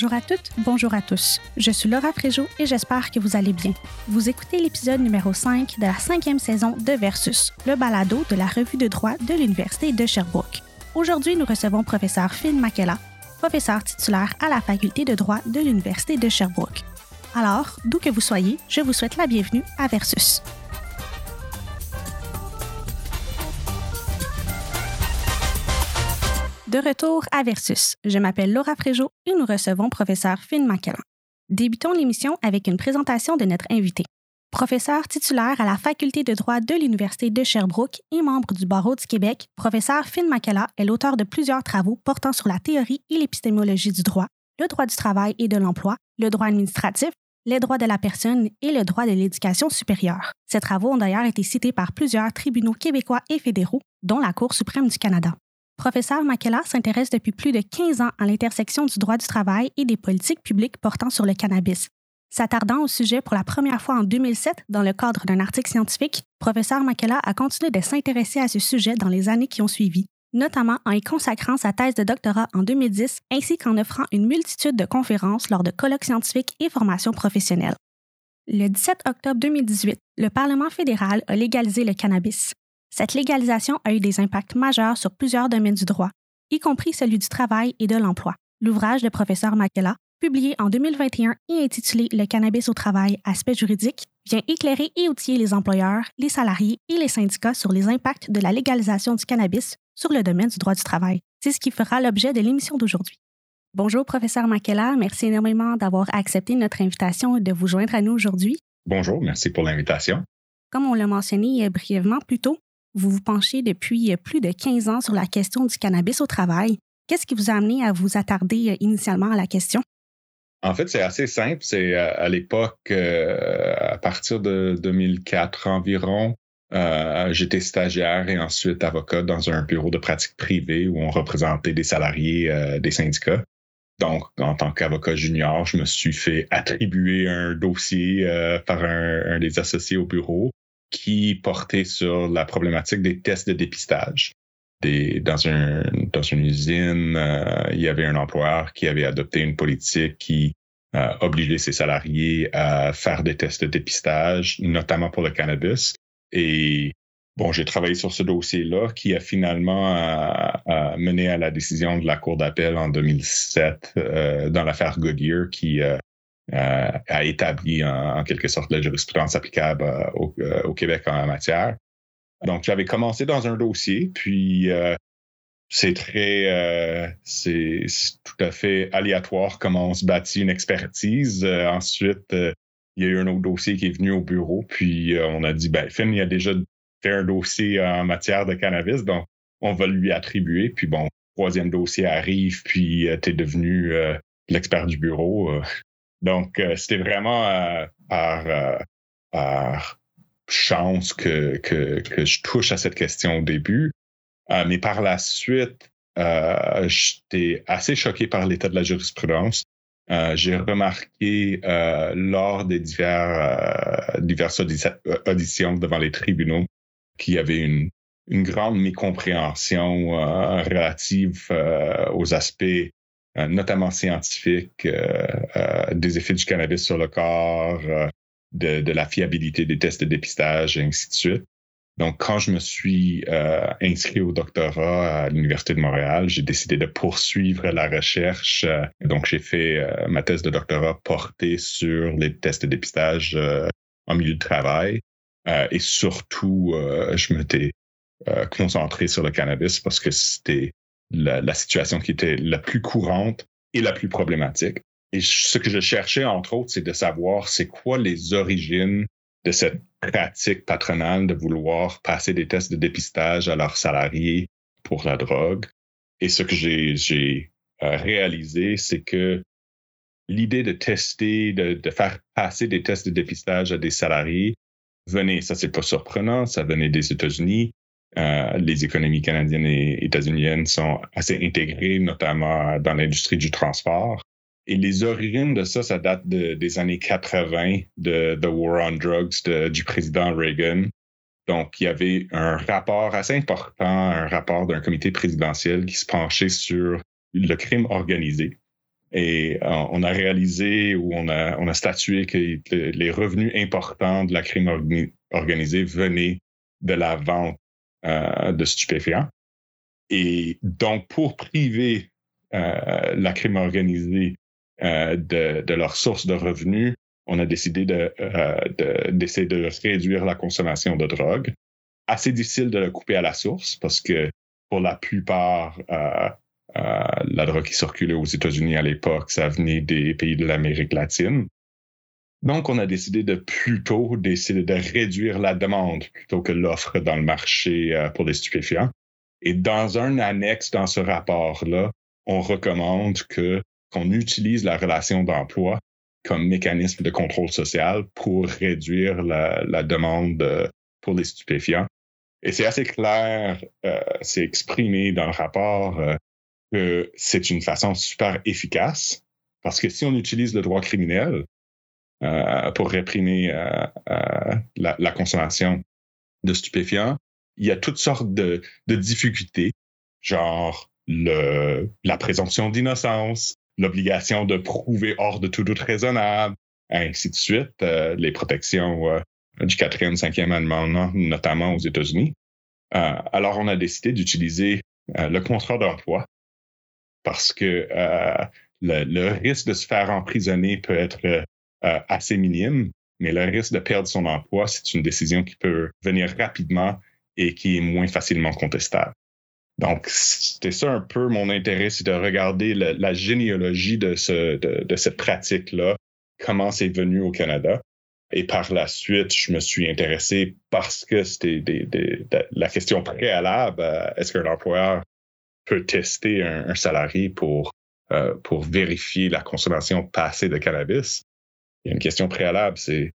Bonjour à toutes, bonjour à tous. Je suis Laura Fréjot et j'espère que vous allez bien. Vous écoutez l'épisode numéro 5 de la cinquième saison de Versus, le balado de la revue de droit de l'Université de Sherbrooke. Aujourd'hui, nous recevons professeur Finn Makela, professeur titulaire à la faculté de droit de l'Université de Sherbrooke. Alors, d'où que vous soyez, je vous souhaite la bienvenue à Versus. De retour à Versus, je m'appelle Laura Fréjot et nous recevons professeur Finn McKellan. Débutons l'émission avec une présentation de notre invité. Professeur titulaire à la Faculté de droit de l'Université de Sherbrooke et membre du Barreau du Québec, professeur Finn Makela est l'auteur de plusieurs travaux portant sur la théorie et l'épistémologie du droit, le droit du travail et de l'emploi, le droit administratif, les droits de la personne et le droit de l'éducation supérieure. Ces travaux ont d'ailleurs été cités par plusieurs tribunaux québécois et fédéraux, dont la Cour suprême du Canada. Professeur Makela s'intéresse depuis plus de 15 ans à l'intersection du droit du travail et des politiques publiques portant sur le cannabis. S'attardant au sujet pour la première fois en 2007 dans le cadre d'un article scientifique, professeur Makela a continué de s'intéresser à ce sujet dans les années qui ont suivi, notamment en y consacrant sa thèse de doctorat en 2010 ainsi qu'en offrant une multitude de conférences lors de colloques scientifiques et formations professionnelles. Le 17 octobre 2018, le Parlement fédéral a légalisé le cannabis. Cette légalisation a eu des impacts majeurs sur plusieurs domaines du droit, y compris celui du travail et de l'emploi. L'ouvrage de professeur Makela, publié en 2021 et intitulé Le cannabis au travail, aspect juridique, vient éclairer et outiller les employeurs, les salariés et les syndicats sur les impacts de la légalisation du cannabis sur le domaine du droit du travail. C'est ce qui fera l'objet de l'émission d'aujourd'hui. Bonjour, professeur Makela. Merci énormément d'avoir accepté notre invitation et de vous joindre à nous aujourd'hui. Bonjour, merci pour l'invitation. Comme on l'a mentionné euh, brièvement plus tôt, vous vous penchez depuis euh, plus de 15 ans sur la question du cannabis au travail. Qu'est-ce qui vous a amené à vous attarder euh, initialement à la question? En fait, c'est assez simple. C'est euh, à, l'époque, à partir de 2004 environ, j'étais stagiaire et ensuite avocat dans un bureau de pratique privée où on représentait des salariés des syndicats. Donc, en tant qu'avocat junior, je me suis fait attribuer un dossier par un, des associés au bureau qui portait sur la problématique des tests de dépistage. Dans, un, dans une usine, euh, il y avait un employeur qui avait adopté une politique qui euh, obligeait ses salariés à faire des tests de dépistage, notamment pour le cannabis. Et bon, j'ai travaillé sur ce dossier-là qui a finalement euh, mené à la décision de la Cour d'appel en 2007 euh, dans l'affaire Goodyear qui a établi en, quelque sorte la jurisprudence applicable euh, euh, au, Québec en la matière. Donc, j'avais commencé dans un dossier, puis c'est très, c'est tout à fait aléatoire comment on se bâtit une expertise. ensuite, il y a eu un autre dossier qui est venu au bureau, puis on a dit, ben, Finn, il a déjà fait un dossier en matière de cannabis, donc on va lui attribuer. Puis bon, troisième dossier arrive, puis tu es devenu l'expert du bureau. Donc, euh, c'était vraiment euh, par, euh, par chance que, que, que, je touche à cette question au début. mais par la suite, j'étais assez choqué par l'état de la jurisprudence. J'ai remarqué lors des divers, diverses auditions devant les tribunaux qu'il y avait une, une grande mécompréhension relative aux aspects euh, notamment scientifiques, euh, euh, des effets du cannabis sur le corps, de, de, la fiabilité des tests de dépistage, et ainsi de suite. Donc, quand je me suis inscrit au doctorat à l'Université de Montréal, j'ai décidé de poursuivre la recherche. donc, j'ai fait ma thèse de doctorat portée sur les tests de dépistage en milieu de travail. et surtout, je m'étais concentré sur le cannabis parce que c'était la, situation qui était la plus courante et la plus problématique. Et ce que je cherchais, entre autres, c'est de savoir c'est quoi les origines de cette pratique patronale de vouloir passer des tests de dépistage à leurs salariés pour la drogue. Et ce que j'ai euh, réalisé, c'est que l'idée de tester, de, de, faire passer des tests de dépistage à des salariés venait, ça c'est pas surprenant, ça venait des États-Unis, euh, les économies canadiennes et états-uniennes sont assez intégrées, notamment dans l'industrie du transport. Et les origines de ça, ça date des années 80, de The War on Drugs du président Reagan. Donc, il y avait un rapport assez important, un rapport d'un comité présidentiel qui se penchait sur le crime organisé. Et on a réalisé ou on a, on a statué que les revenus importants de la crime organisée venaient de la vente de stupéfiants. Et donc, pour priver la crime organisée de, de leur source de revenus, on a décidé d'essayer de, de réduire la consommation de drogue. Assez difficile de le couper à la source parce que pour la plupart, euh, euh, la drogue qui circulait aux États-Unis à l'époque, ça venait des pays de l'Amérique latine. Donc, on a décidé de plutôt décider de réduire la demande plutôt que l'offre dans le marché euh, pour les stupéfiants. Et dans un annexe dans ce rapport-là, on recommande que qu'on utilise la relation d'emploi comme mécanisme de contrôle social pour réduire la, demande euh, pour les stupéfiants. Et c'est assez clair, euh, c'est exprimé dans le rapport euh, que c'est une façon super efficace parce que si on utilise le droit criminel pour réprimer la, consommation de stupéfiants, il y a toutes sortes de, de difficultés, genre le, la présomption d'innocence, l'obligation de prouver hors de tout doute raisonnable, ainsi de suite, euh, les protections euh, du quatrième, cinquième amendement, notamment aux États-Unis. Euh, alors, on a décidé d'utiliser le contrat d'emploi parce que le, le, risque de se faire emprisonner peut être assez minime, mais le risque de perdre son emploi, c'est une décision qui peut venir rapidement et qui est moins facilement contestable. Donc, c'était ça un peu mon intérêt, c'est de regarder la généalogie de, ce, de, cette pratique-là, comment c'est venu au Canada. Et par la suite, je me suis intéressé parce que c'était la question préalable, est-ce qu'un employeur peut tester un, salarié pour, euh, pour vérifier la consommation passée de cannabis? Il y a une question préalable, c'est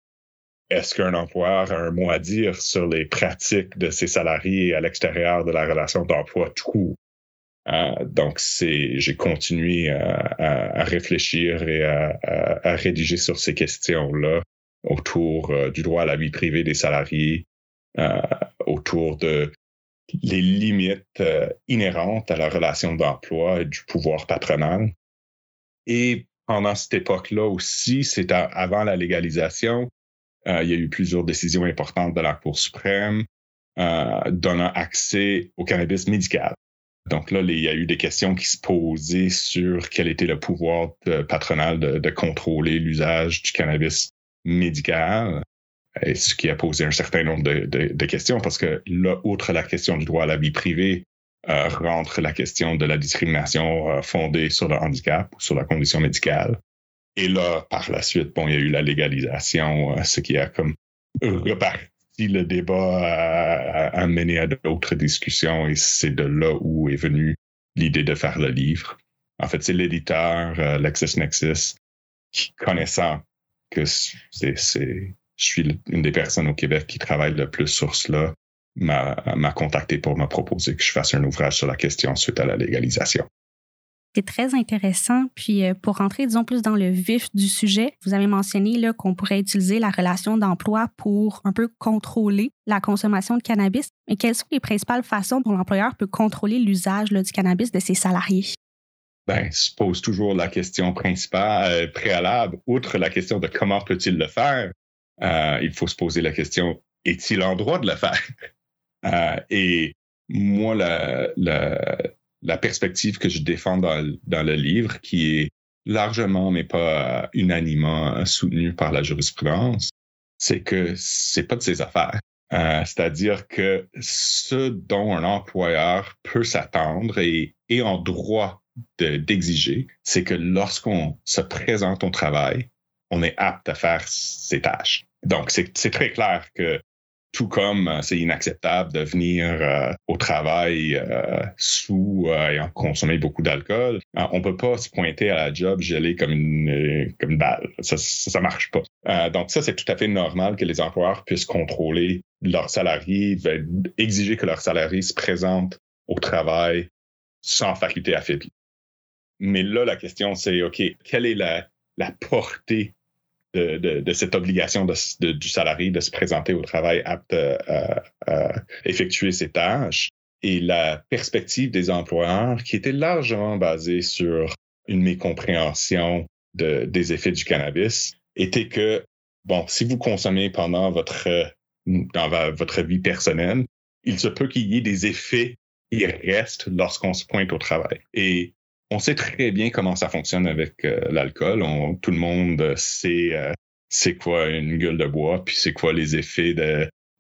est-ce qu'un employeur a un mot à dire sur les pratiques de ses salariés à l'extérieur de la relation d'emploi tout court? Euh, donc, c'est, j'ai continué à, réfléchir et à, rédiger sur ces questions-là autour euh, du droit à la vie privée des salariés, euh, autour de les limites inhérentes à la relation d'emploi et du pouvoir patronal. Et pendant cette époque-là aussi, c'est avant la légalisation, euh, il y a eu plusieurs décisions importantes de la Cour suprême euh, donnant accès au cannabis médical. Donc là, il y a eu des questions qui se posaient sur quel était le pouvoir patronal de, contrôler l'usage du cannabis médical, et ce qui a posé un certain nombre de, questions, parce que là, outre la question du droit à la vie privée, euh, rentre la question de la discrimination fondée sur le handicap ou sur la condition médicale. Et là, par la suite, bon, il y a eu la légalisation, euh, ce qui a comme reparti le débat à, mener à d'autres discussions et c'est de là où est venue l'idée de faire le livre. En fait, c'est l'éditeur euh, LexisNexis qui, connaissant que c'est, je suis une des personnes au Québec qui travaille le plus sur cela, m'a, contacté pour me proposer que je fasse un ouvrage sur la question suite à la légalisation. C'est très intéressant. Puis euh, pour rentrer, disons, plus dans le vif du sujet, vous avez mentionné qu'on pourrait utiliser la relation d'emploi pour un peu contrôler la consommation de cannabis. Mais quelles sont les principales façons dont l'employeur peut contrôler l'usage du cannabis de ses salariés? Ben, se pose toujours la question principale, euh, préalable, outre la question de comment peut-il le faire, euh, il faut se poser la question, est-il en droit de le faire? Et moi, la, perspective que je défends dans, dans le livre, qui est largement, mais pas unanimement soutenue par la jurisprudence, c'est que c'est pas de ses affaires. Euh, c'est-à-dire que ce dont un employeur peut s'attendre et est en droit d'exiger, c'est que lorsqu'on se présente au travail, on est apte à faire ses tâches. Donc, c'est très clair que tout comme euh, c'est inacceptable de venir euh, au travail euh, sous ayant consommé beaucoup d'alcool, on peut pas se pointer à la job gelé comme une comme une balle. Ça, ça, marche pas. donc ça c'est tout à fait normal que les employeurs puissent contrôler leurs salariés, ben, exiger que leurs salariés se présentent au travail sans faculté affaiblie. Mais là la question c'est ok quelle est la portée de, cette obligation du salarié de se présenter au travail apte à, effectuer ses tâches et la perspective des employeurs qui était largement basée sur une mécompréhension de, des effets du cannabis était que, bon, si vous consommez pendant votre, votre vie personnelle, il se peut qu'il y ait des effets qui restent lorsqu'on se pointe au travail. Et on sait très bien comment ça fonctionne avec euh, l'alcool. tout le monde sait euh, c'est quoi une gueule de bois, puis c'est quoi les effets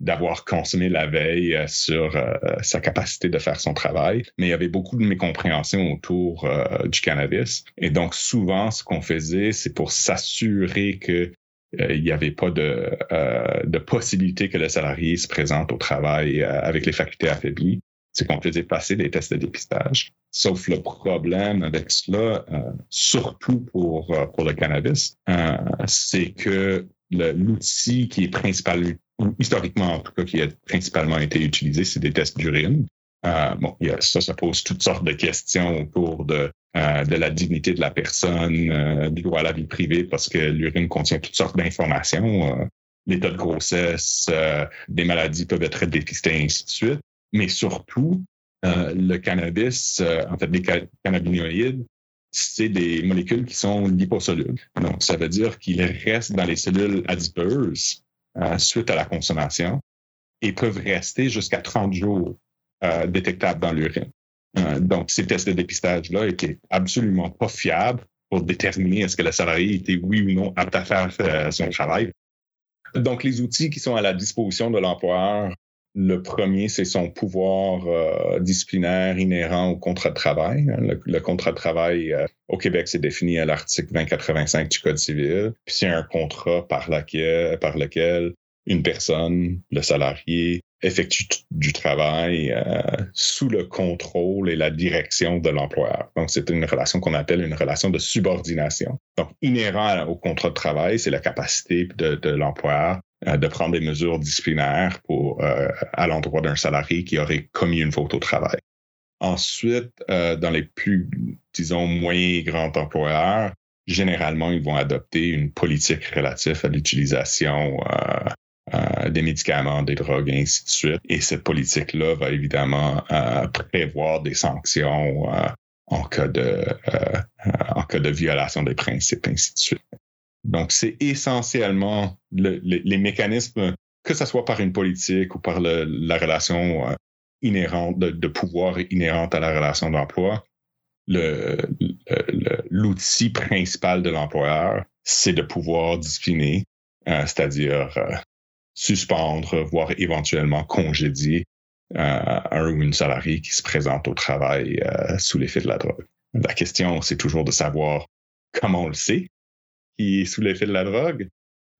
d'avoir consommé la veille euh, sur sa capacité de faire son travail. Mais il y avait beaucoup de mécompréhension autour du cannabis. Et donc souvent, ce qu'on faisait, c'est pour s'assurer que il n'y avait pas de possibilité que le salarié se présente au travail avec les facultés affaiblies c'est qu'on faisait passer des tests de dépistage. Sauf le problème avec cela, euh, surtout pour, euh, pour le cannabis, euh, c'est que l'outil qui est principal, historiquement en tout cas, qui a principalement été utilisé, c'est des tests d'urine. bon, ça, ça pose toutes sortes de questions autour de, de la dignité de la personne, du droit à la vie privée, parce que l'urine contient toutes sortes d'informations. L'état de grossesse, des maladies peuvent être dépistées, et ainsi de suite mais surtout, euh, le cannabis, euh, en fait, les cannabinoïdes, c'est des molécules qui sont liposolubles. Donc, ça veut dire qu'ils restent dans les cellules adipeuses euh, suite à la consommation et peuvent rester jusqu'à 30 jours détectables dans l'urine. donc, ces tests de dépistage-là étaient absolument pas fiables pour déterminer est-ce que le salarié était oui ou non apte à faire son travail. Donc, les outils qui sont à la disposition de l'employeur le premier, c'est son pouvoir euh, disciplinaire inhérent au contrat de travail. Hein. Le, contrat de travail euh, au Québec, c'est défini à l'article 2085 du Code civil. C'est un contrat par, laquelle, lequel une personne, le salarié, effectue du travail euh, sous le contrôle et la direction de l'employeur. Donc, c'est une relation qu'on appelle une relation de subordination. Donc, inhérent au contrat de travail, c'est la capacité de, l'employeur de prendre des mesures disciplinaires euh, à l'endroit d'un salarié qui aurait commis une faute au travail. Ensuite, euh, dans les plus, disons, moins grands employeurs, généralement, ils vont adopter une politique relative à l'utilisation des médicaments, des drogues, et ainsi de suite. Et cette politique-là va évidemment prévoir des sanctions en cas de en cas de violation des principes, ainsi de suite. Donc, c'est essentiellement les mécanismes, que ce soit par une politique ou par la relation euh, inhérente de, pouvoir inhérente à la relation d'emploi, l'outil principal de l'employeur, c'est de pouvoir discipliner, euh, c'est-à-dire euh, suspendre, voire éventuellement congédier un ou une salarié qui se présente au travail sous l'effet de la drogue. La question, c'est toujours de savoir comment on le sait, qui est sous l'effet de la drogue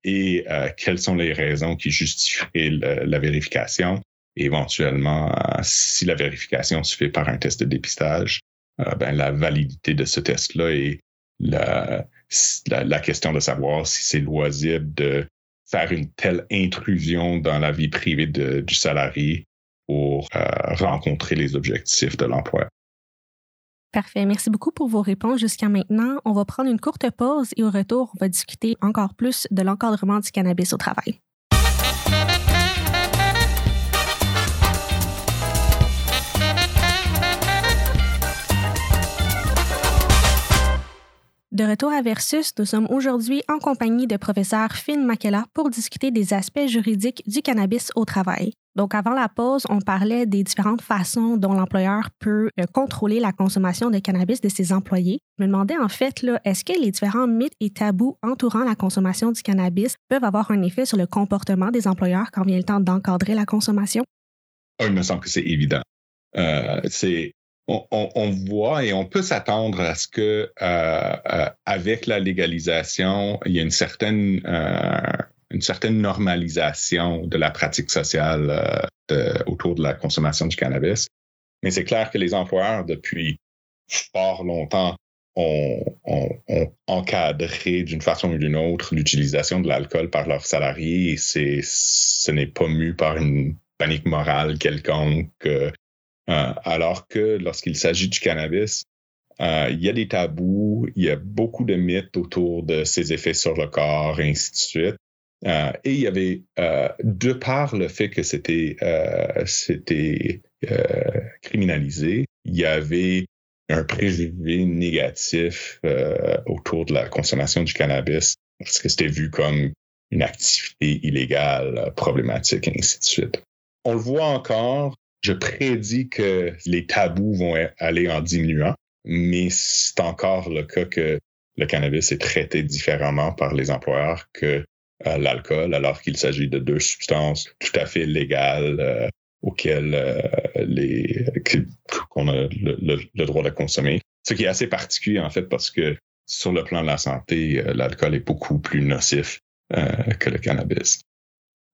et euh, quelles sont les raisons qui justifient la vérification? éventuellement, euh, si la vérification se fait par un test de dépistage, euh, ben, la validité de ce test-là et la, question de savoir si c'est loisible de faire une telle intrusion dans la vie privée du salarié pour rencontrer les objectifs de l'emploi. Parfait. Merci beaucoup pour vos réponses jusqu'à maintenant. On va prendre une courte pause et au retour, on va discuter encore plus de l'encadrement du cannabis au travail. De retour à Versus, nous sommes aujourd'hui en compagnie de professeur Finn Makela pour discuter des aspects juridiques du cannabis au travail. Donc, avant la pause, on parlait des différentes façons dont l'employeur peut euh, contrôler la consommation de cannabis de ses employés. Je me demandais en fait, est-ce que les différents mythes et tabous entourant la consommation du cannabis peuvent avoir un effet sur le comportement des employeurs quand vient le temps d'encadrer la consommation? Ah, il me semble que c'est évident. Euh, c'est on, voit et on peut s'attendre à ce que euh, euh, avec la légalisation, il y a une certaine euh, normalisation de la pratique sociale autour de la consommation du cannabis. Mais c'est clair que les employeurs, depuis fort longtemps, ont, encadré d'une façon ou d'une autre l'utilisation de l'alcool par leurs salariés et c'est, ce n'est pas mu par une panique morale quelconque alors que lorsqu'il s'agit du cannabis, euh, il y a des tabous, il y a beaucoup de mythes autour de ses effets sur le corps, et ainsi de suite. Euh, et il y avait, de par le fait que c'était c'était criminalisé, il y avait un préjugé négatif autour de la consommation du cannabis parce que c'était vu comme une activité illégale, problématique, et ainsi de suite. On le voit encore. Je prédis que les tabous vont aller en diminuant, mais c'est encore le cas que le cannabis est traité différemment par les employeurs que euh, l'alcool, alors qu'il s'agit de deux substances tout à fait légales euh, auxquelles euh, les qu'on a le, droit de consommer. Ce qui est assez particulier en fait parce que sur le plan de la santé, l'alcool est beaucoup plus nocif que le cannabis.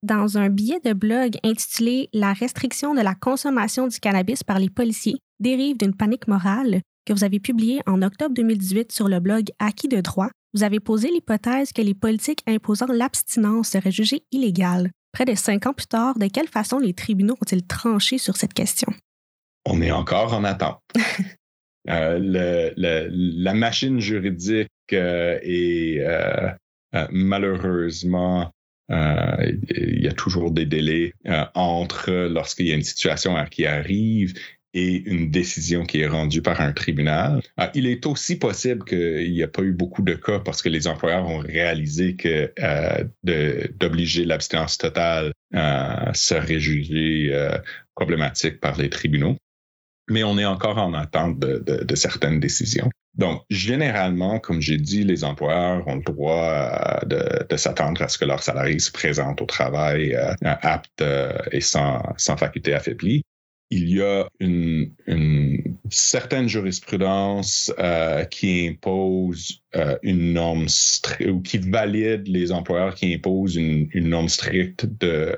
Dans un billet de blog intitulé La restriction de la consommation du cannabis par les policiers dérive d'une panique morale que vous avez publié en octobre 2018 sur le blog Acquis de droit, vous avez posé l'hypothèse que les politiques imposant l'abstinence seraient jugées illégales. Près de cinq ans plus tard, de quelle façon les tribunaux ont-ils tranché sur cette question? On est encore en attente. Euh, la machine juridique euh, est euh, malheureusement il y a toujours des délais entre lorsqu'il y a une situation qui arrive et une décision qui est rendue par un tribunal. Ah, il est aussi possible qu'il n'y a pas eu beaucoup de cas parce que les employeurs ont réalisé que euh, d'obliger l'abstinence totale euh, serait jugé euh, problématique par les tribunaux. Mais on est encore en attente de certaines décisions. Donc, généralement, comme j'ai dit, les employeurs ont le droit de, de s'attendre à ce que leurs salariés se présentent au travail aptes et sans, faculté affaiblie. Il y a une, certaine jurisprudence euh, qui impose euh, une norme ou qui valide les employeurs qui imposent une, norme stricte euh,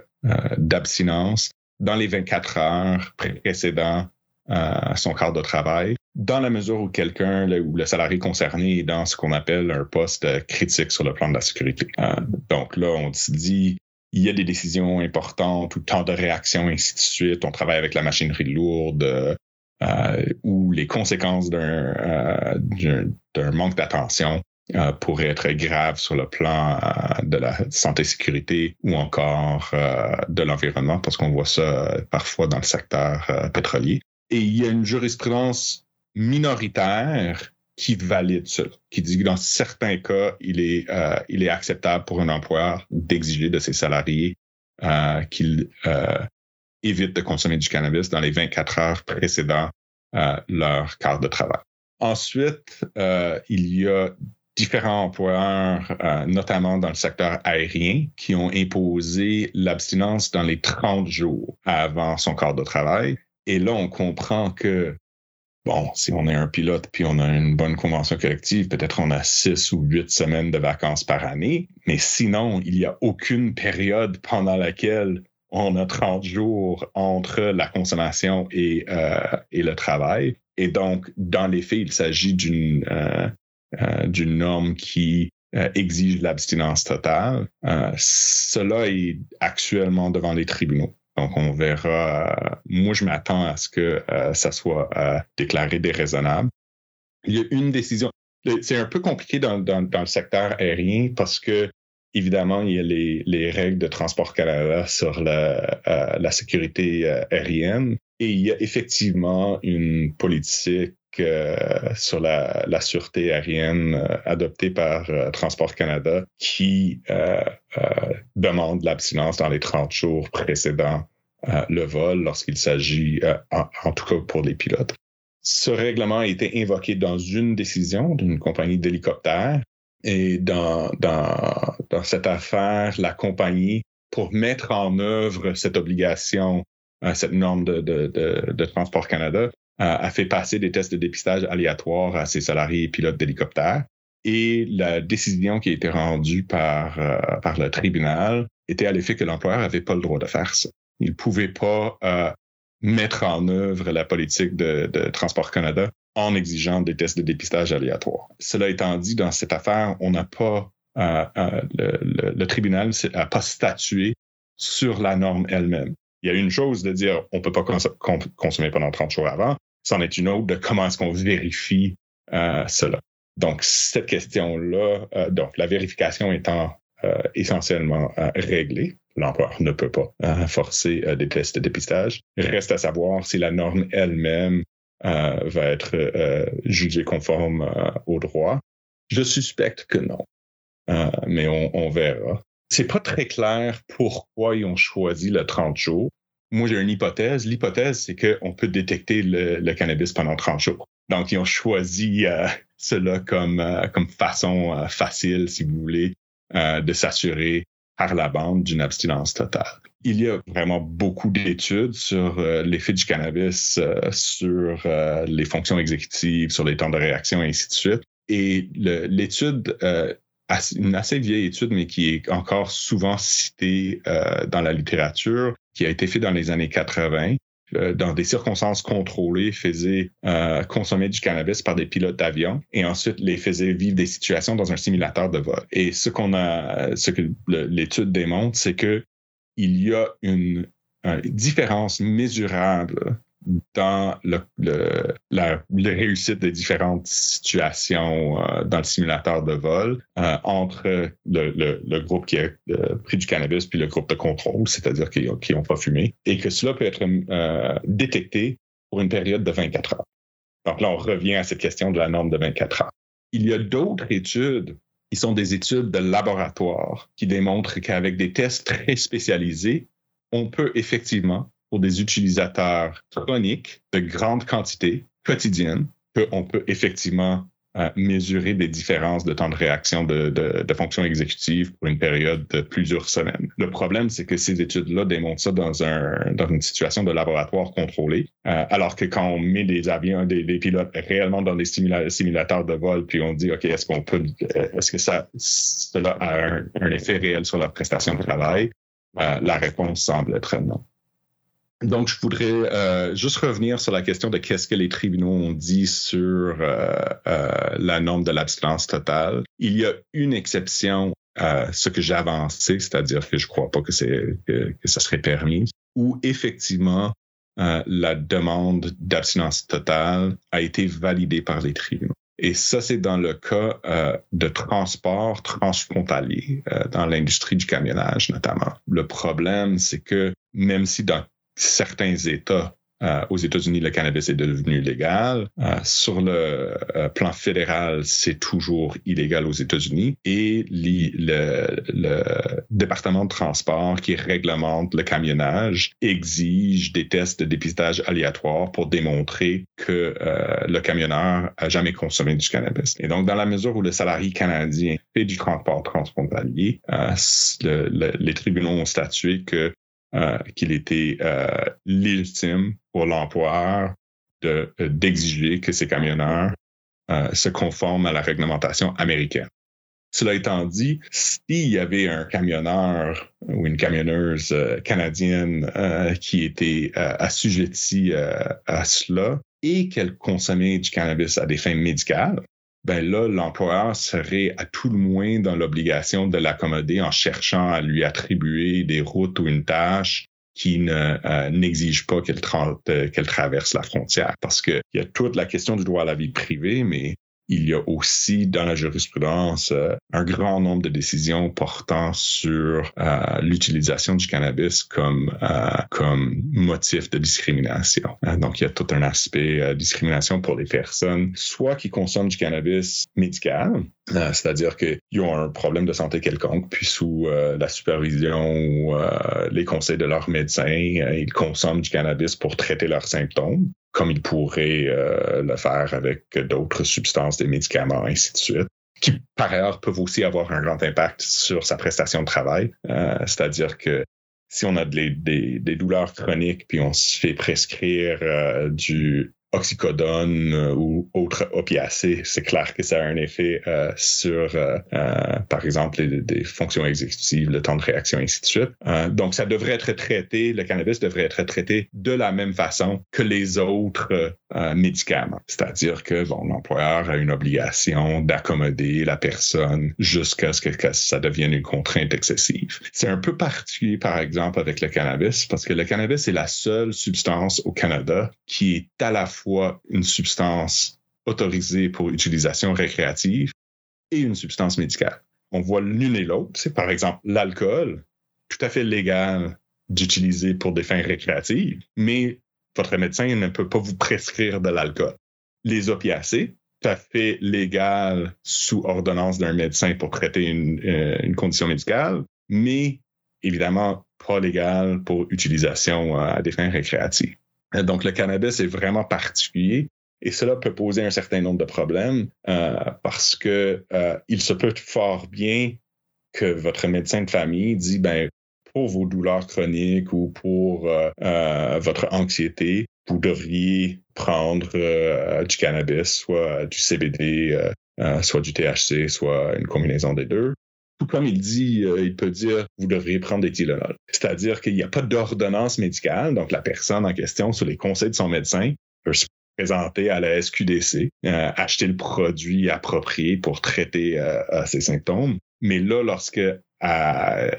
d'abstinence dans les 24 heures précédant euh, son quart de travail, dans la mesure où quelqu'un ou le salarié concerné est dans ce qu'on appelle un poste critique sur le plan de la sécurité. donc là, on se dit il y a des décisions importantes ou temps de réaction, ainsi de suite. On travaille avec la machinerie lourde euh, ou les conséquences d'un euh, manque d'attention euh, pourraient être graves sur le plan euh, de la santé-sécurité ou encore euh, de l'environnement, parce qu'on voit ça parfois dans le secteur pétrolier. Et il y a une jurisprudence minoritaire qui valide ça, qui dit que dans certains cas, il est, euh, il est acceptable pour un employeur d'exiger de ses salariés euh, qu'ils euh, évitent de consommer du cannabis dans les 24 heures précédant euh, leur quart de travail. Ensuite, euh, il y a différents employeurs, euh, notamment dans le secteur aérien, qui ont imposé l'abstinence dans les 30 jours avant son quart de travail. Et là, on comprend que bon, si on est un pilote puis on a une bonne convention collective, peut-être on a six ou huit semaines de vacances par année. Mais sinon, il n'y a aucune période pendant laquelle on a 30 jours entre la consommation et, euh, et le travail. Et donc, dans les faits, il s'agit d'une euh, euh, d'une norme qui exige l'abstinence totale. cela est actuellement devant les tribunaux. Donc, on verra. moi, je m'attends à ce que euh, ça soit euh, déclaré déraisonnable. Il y a une décision. C'est un peu compliqué dans, le secteur aérien parce que, évidemment, il y a les, les règles de Transport Canada sur la, euh, la sécurité aérienne et il y a effectivement une politique sur la, sûreté aérienne adoptée par Transport Canada qui demande l'abstinence dans les 30 jours précédant le vol lorsqu'il s'agit, en, en, tout cas pour les pilotes. Ce règlement a été invoqué dans une décision d'une compagnie d'hélicoptères et dans, cette affaire, la compagnie, pour mettre en œuvre cette obligation, cette norme de, Transport Canada, a fait passer des tests de dépistage aléatoires à ses salariés et pilotes d'hélicoptères. Et la décision qui a été rendue euh, par le tribunal était à l'effet que l'employeur n'avait pas le droit de faire ça. Il ne pouvait pas euh, mettre en œuvre la politique de, Transport Canada en exigeant des tests de dépistage aléatoires. Cela étant dit, dans cette affaire, on n'a pas euh, euh le, tribunal n'a pas statué sur la norme elle-même. Il y a une chose de dire on peut pas cons consommer pendant 30 jours avant, c'en est une autre de comment est-ce qu'on vérifie cela. Donc, cette question-là, donc la vérification étant essentiellement réglée, l'employeur ne peut pas euh, forcer des tests de dépistage. Il reste à savoir si la norme elle-même va être jugé conforme au droit. Je suspecte que non, mais on, on verra. C'est pas très clair pourquoi ils ont choisi le 30 jours. Moi, j'ai une hypothèse. L'hypothèse, c'est qu'on peut détecter le, cannabis pendant 30 jours. Donc, ils ont choisi euh, cela comme, euh, façon euh, facile, si vous voulez, de s'assurer par la bande d'une abstinence totale. Il y a vraiment beaucoup d'études sur l'effet du cannabis sur les fonctions exécutives, sur les temps de réaction, et ainsi de suite. Et l'étude une assez vieille étude, mais qui est encore souvent citée dans la littérature, qui a été fait dans les années 80 euh, dans des circonstances contrôlées, faisait euh, consommer du cannabis par des pilotes d'avion et ensuite les faisait vivre des situations dans un simulateur de vol. Et ce qu'on a, que l'étude démontre, c'est que il y a une différence mesurable dans la, réussite des différentes situations euh, dans le simulateur de vol euh, entre le, groupe qui a euh, pris du cannabis puis le groupe de contrôle, c'est-à-dire qui n'ont pas fumé, et que cela peut être détecté pour une période de 24 heures. Donc là, on revient à cette question de la norme de 24 heures. Il y a d'autres études qui sont des études de laboratoire qui démontrent qu'avec des tests très spécialisés, on peut effectivement pour des utilisateurs chroniques de grande quantité quotidienne qu'on peut effectivement euh, mesurer des différences de temps de réaction de, fonctions exécutives pour une période de plusieurs semaines. Le problème, c'est que ces études-là démontrent ça dans, un, dans une situation de laboratoire contrôlé, euh, alors que quand on met des avions, des, pilotes réellement dans des simulateurs de vol, puis on dit, OK, est-ce qu'on peut, est-ce que ça, cela a un, effet réel sur leur prestation de travail? Euh, la réponse semble être non. Donc, je voudrais euh, juste revenir sur la question de qu'est-ce que les tribunaux ont dit sur euh, euh, la norme de l'abstinence totale. Il y a une exception à ce que j'ai avancé, c'est-à-dire que je ne crois pas que, c'est, que, ça serait permis, où effectivement la demande d'abstinence totale a été validée par les tribunaux. Et ça, c'est dans le cas de transport transfrontalier dans l'industrie du camionnage notamment. Le problème, c'est que même si dans certains États euh, aux États-Unis, le cannabis est devenu légal. Euh, sur le euh, plan fédéral, c'est toujours illégal aux États-Unis. Et le, le, département de transport qui réglemente le camionnage exige des tests de dépistage aléatoires pour démontrer que le camionneur a jamais consommé du cannabis. Et donc, dans la mesure où le salarié canadien fait du transport transfrontalier, les tribunaux ont statué que euh, qu'il était euh, légitime pour l'employeur euh, d'exiger que ces camionneurs se conforment à la réglementation américaine. Cela étant dit, s'il y avait un camionneur ou une camionneuse canadienne qui était assujettie à cela et qu'elle consommait du cannabis à des fins médicales, ben là, l'employeur serait à tout le moins dans l'obligation de l'accommoder en cherchant à lui attribuer des routes ou une tâche qui ne euh, n'exige pas qu'elle euh, traverse la frontière. Parce qu'il y a toute la question du droit à la vie privée, mais il y a aussi dans la jurisprudence euh, un grand nombre de décisions portant sur euh, l'utilisation du cannabis comme euh, motif de discrimination. donc il y a tout un aspect discrimination pour les personnes soit qui consomment du cannabis médical, c'est-à-dire qu'ils ont un problème de santé quelconque, puis sous la supervision ou les conseils de leur médecin, ils consomment du cannabis pour traiter leurs symptômes comme il pourrait euh, le faire avec d'autres substances, des médicaments, ainsi de suite qui par ailleurs peuvent aussi avoir un grand impact sur sa prestation de travail. Euh, c'est-à-dire que si on a des, des, douleurs chroniques puis on se fait prescrire euh, du oxycodone euh, ou autre opiacé, c'est clair que ça a un effet euh, sur, euh, par exemple, les, des fonctions exécutives, le temps de réaction, ainsi de suite. donc, ça devrait être traité, le cannabis devrait être traité de la même façon que les autres médicaments. C'est-à-dire que bon, l'employeur a une obligation d'accommoder la personne jusqu'à ce que, que ça devienne une contrainte excessive. C'est un peu particulier, par exemple, avec le cannabis, parce que le cannabis est la seule substance au Canada qui est à la fois une substance autorisée pour utilisation récréative et une substance médicale. On voit l'une et l'autre. C'est par exemple l'alcool, tout à fait légal d'utiliser pour des fins récréatives, mais votre médecin ne peut pas vous prescrire de l'alcool. Les opiacés, tout à fait légal sous ordonnance d'un médecin pour traiter une, euh, condition médicale, mais évidemment pas légal pour utilisation à des fins récréatives. Donc, le cannabis est vraiment particulier et cela peut poser un certain nombre de problèmes euh, parce que euh, il se peut fort bien que votre médecin de famille dit ben pour vos douleurs chroniques ou pour euh, votre anxiété, vous devriez prendre du cannabis, soit du CBD, soit du THC, soit une combinaison des deux. Tout comme il dit, il peut dire, vous devriez prendre des Tylenol. C'est-à-dire qu'il n'y a pas d'ordonnance médicale, donc la personne en question, sur les conseils de son médecin, peut se présenter à la SQDC, acheter le produit approprié pour traiter ses symptômes. Mais là, lorsque euh,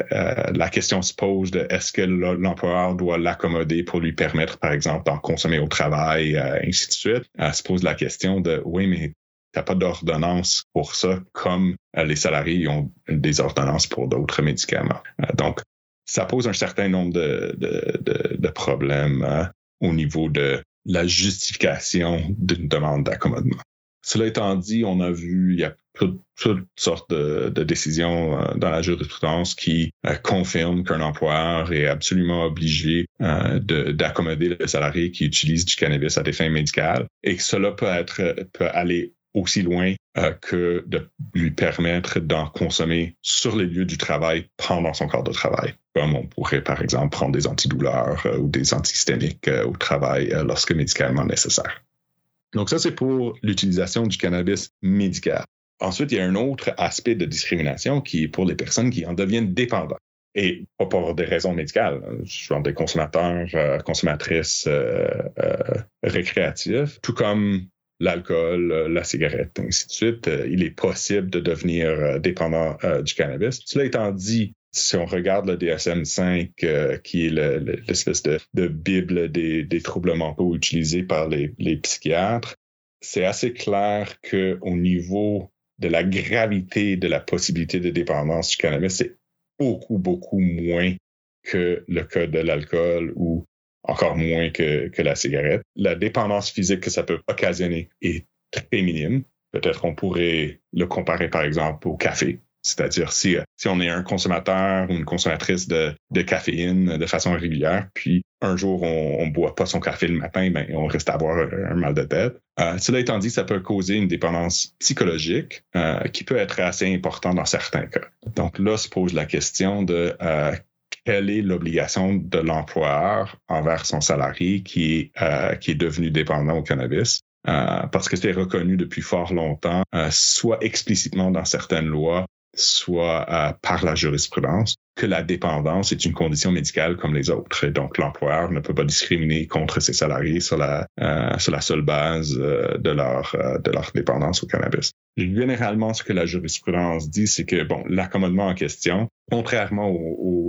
la question se pose de est-ce que l'employeur doit l'accommoder pour lui permettre, par exemple, d'en consommer au travail, euh, ainsi de suite. Euh, se pose la question de oui, mais t'as pas d'ordonnance pour ça, comme les salariés ont des ordonnances pour d'autres médicaments. donc, ça pose un certain nombre de, problèmes hein, au niveau de la justification d'une demande d'accommodement. Cela étant dit, on a vu, il y a toutes, sortes de, décisions euh, dans la jurisprudence qui euh, confirment qu'un employeur est absolument obligé euh, d'accommoder le salarié qui utilise du cannabis à des fins médicales et que cela peut être peut aller aussi loin que de lui permettre d'en consommer sur les lieux du travail pendant son corps de travail. Comme on pourrait, par exemple, prendre des antidouleurs ou des antisystémiques au travail lorsque médicalement nécessaire. Donc ça, c'est pour l'utilisation du cannabis médical. Ensuite, il y a un autre aspect de discrimination qui est pour les personnes qui en deviennent dépendantes. Et pas pour des raisons médicales, genre des consommateurs, euh, consommatrices euh, euh, récréatifs, tout comme l'alcool, la cigarette, ainsi de suite. il est possible de devenir dépendant du cannabis. Cela étant dit, si on regarde le DSM-5, euh, qui est l'espèce de, de, bible des, des, troubles mentaux utilisés par les, les psychiatres, c'est assez clair que au niveau de la gravité de la possibilité de dépendance du cannabis, c'est beaucoup, beaucoup moins que le cas de l'alcool ou encore moins que, que la cigarette. La dépendance physique que ça peut occasionner est très minime. Peut-être qu'on pourrait le comparer, par exemple, au café. C'est-à-dire si, si on est un consommateur ou une consommatrice de, de caféine de façon régulière, puis un jour on, ne boit pas son café le matin, ben on reste à avoir un mal de tête. Euh, cela étant dit, ça peut causer une dépendance psychologique euh, qui peut être assez importante dans certains cas. Donc là se pose la question de euh, quelle est l'obligation de l'employeur envers son salarié qui est, euh, qui est devenu dépendant au cannabis. Euh, parce que c'est reconnu depuis fort longtemps, euh, soit explicitement dans certaines lois, soit par la jurisprudence, que la dépendance est une condition médicale comme les autres. Et donc, l'employeur ne peut pas discriminer contre ses salariés sur la, sur la seule base de, leur, de leur dépendance au cannabis. Généralement, ce que la jurisprudence dit, c'est que, bon, l'accommodement en question, contrairement au, au,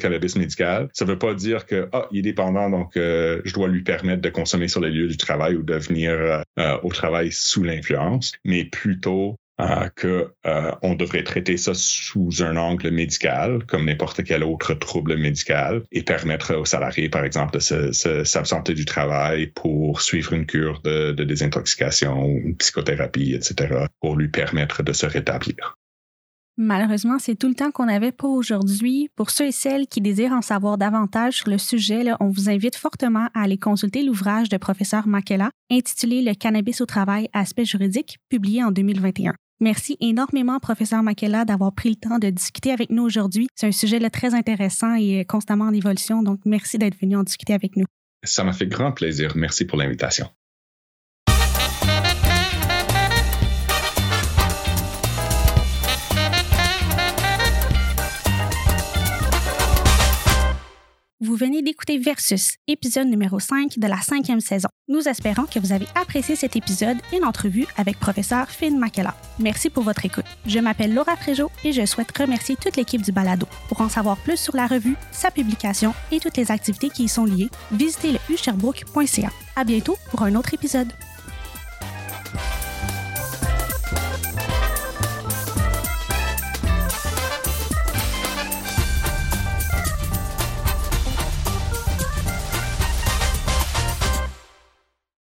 cannabis médical, ça ne veut pas dire que, ah, il est dépendant, donc je dois lui permettre de consommer sur les lieux du travail ou de venir au travail sous l'influence, mais plutôt euh, que euh, on devrait traiter ça sous un angle médical, comme n'importe quel autre trouble médical, et permettre aux salariés, par exemple, de s'absenter du travail pour suivre une cure de, de désintoxication, une psychothérapie, etc., pour lui permettre de se rétablir. Malheureusement, c'est tout le temps qu'on avait pour aujourd'hui. Pour ceux et celles qui désirent en savoir davantage sur le sujet, on vous invite fortement à aller consulter l'ouvrage de professeur Makela intitulé Le cannabis au travail, aspect juridique, publié en 2021. Merci énormément, professeur Makela, d'avoir pris le temps de discuter avec nous aujourd'hui. C'est un sujet très intéressant et constamment en évolution, donc merci d'être venu en discuter avec nous. Ça m'a fait grand plaisir. Merci pour l'invitation. Vous venez d'écouter Versus, épisode numéro 5 de la cinquième saison. Nous espérons que vous avez apprécié cet épisode et l'entrevue avec professeur Finn Makela. Merci pour votre écoute. Je m'appelle Laura Fréjot et je souhaite remercier toute l'équipe du Balado. Pour en savoir plus sur la revue, sa publication et toutes les activités qui y sont liées, visitez le. À bientôt pour un autre épisode.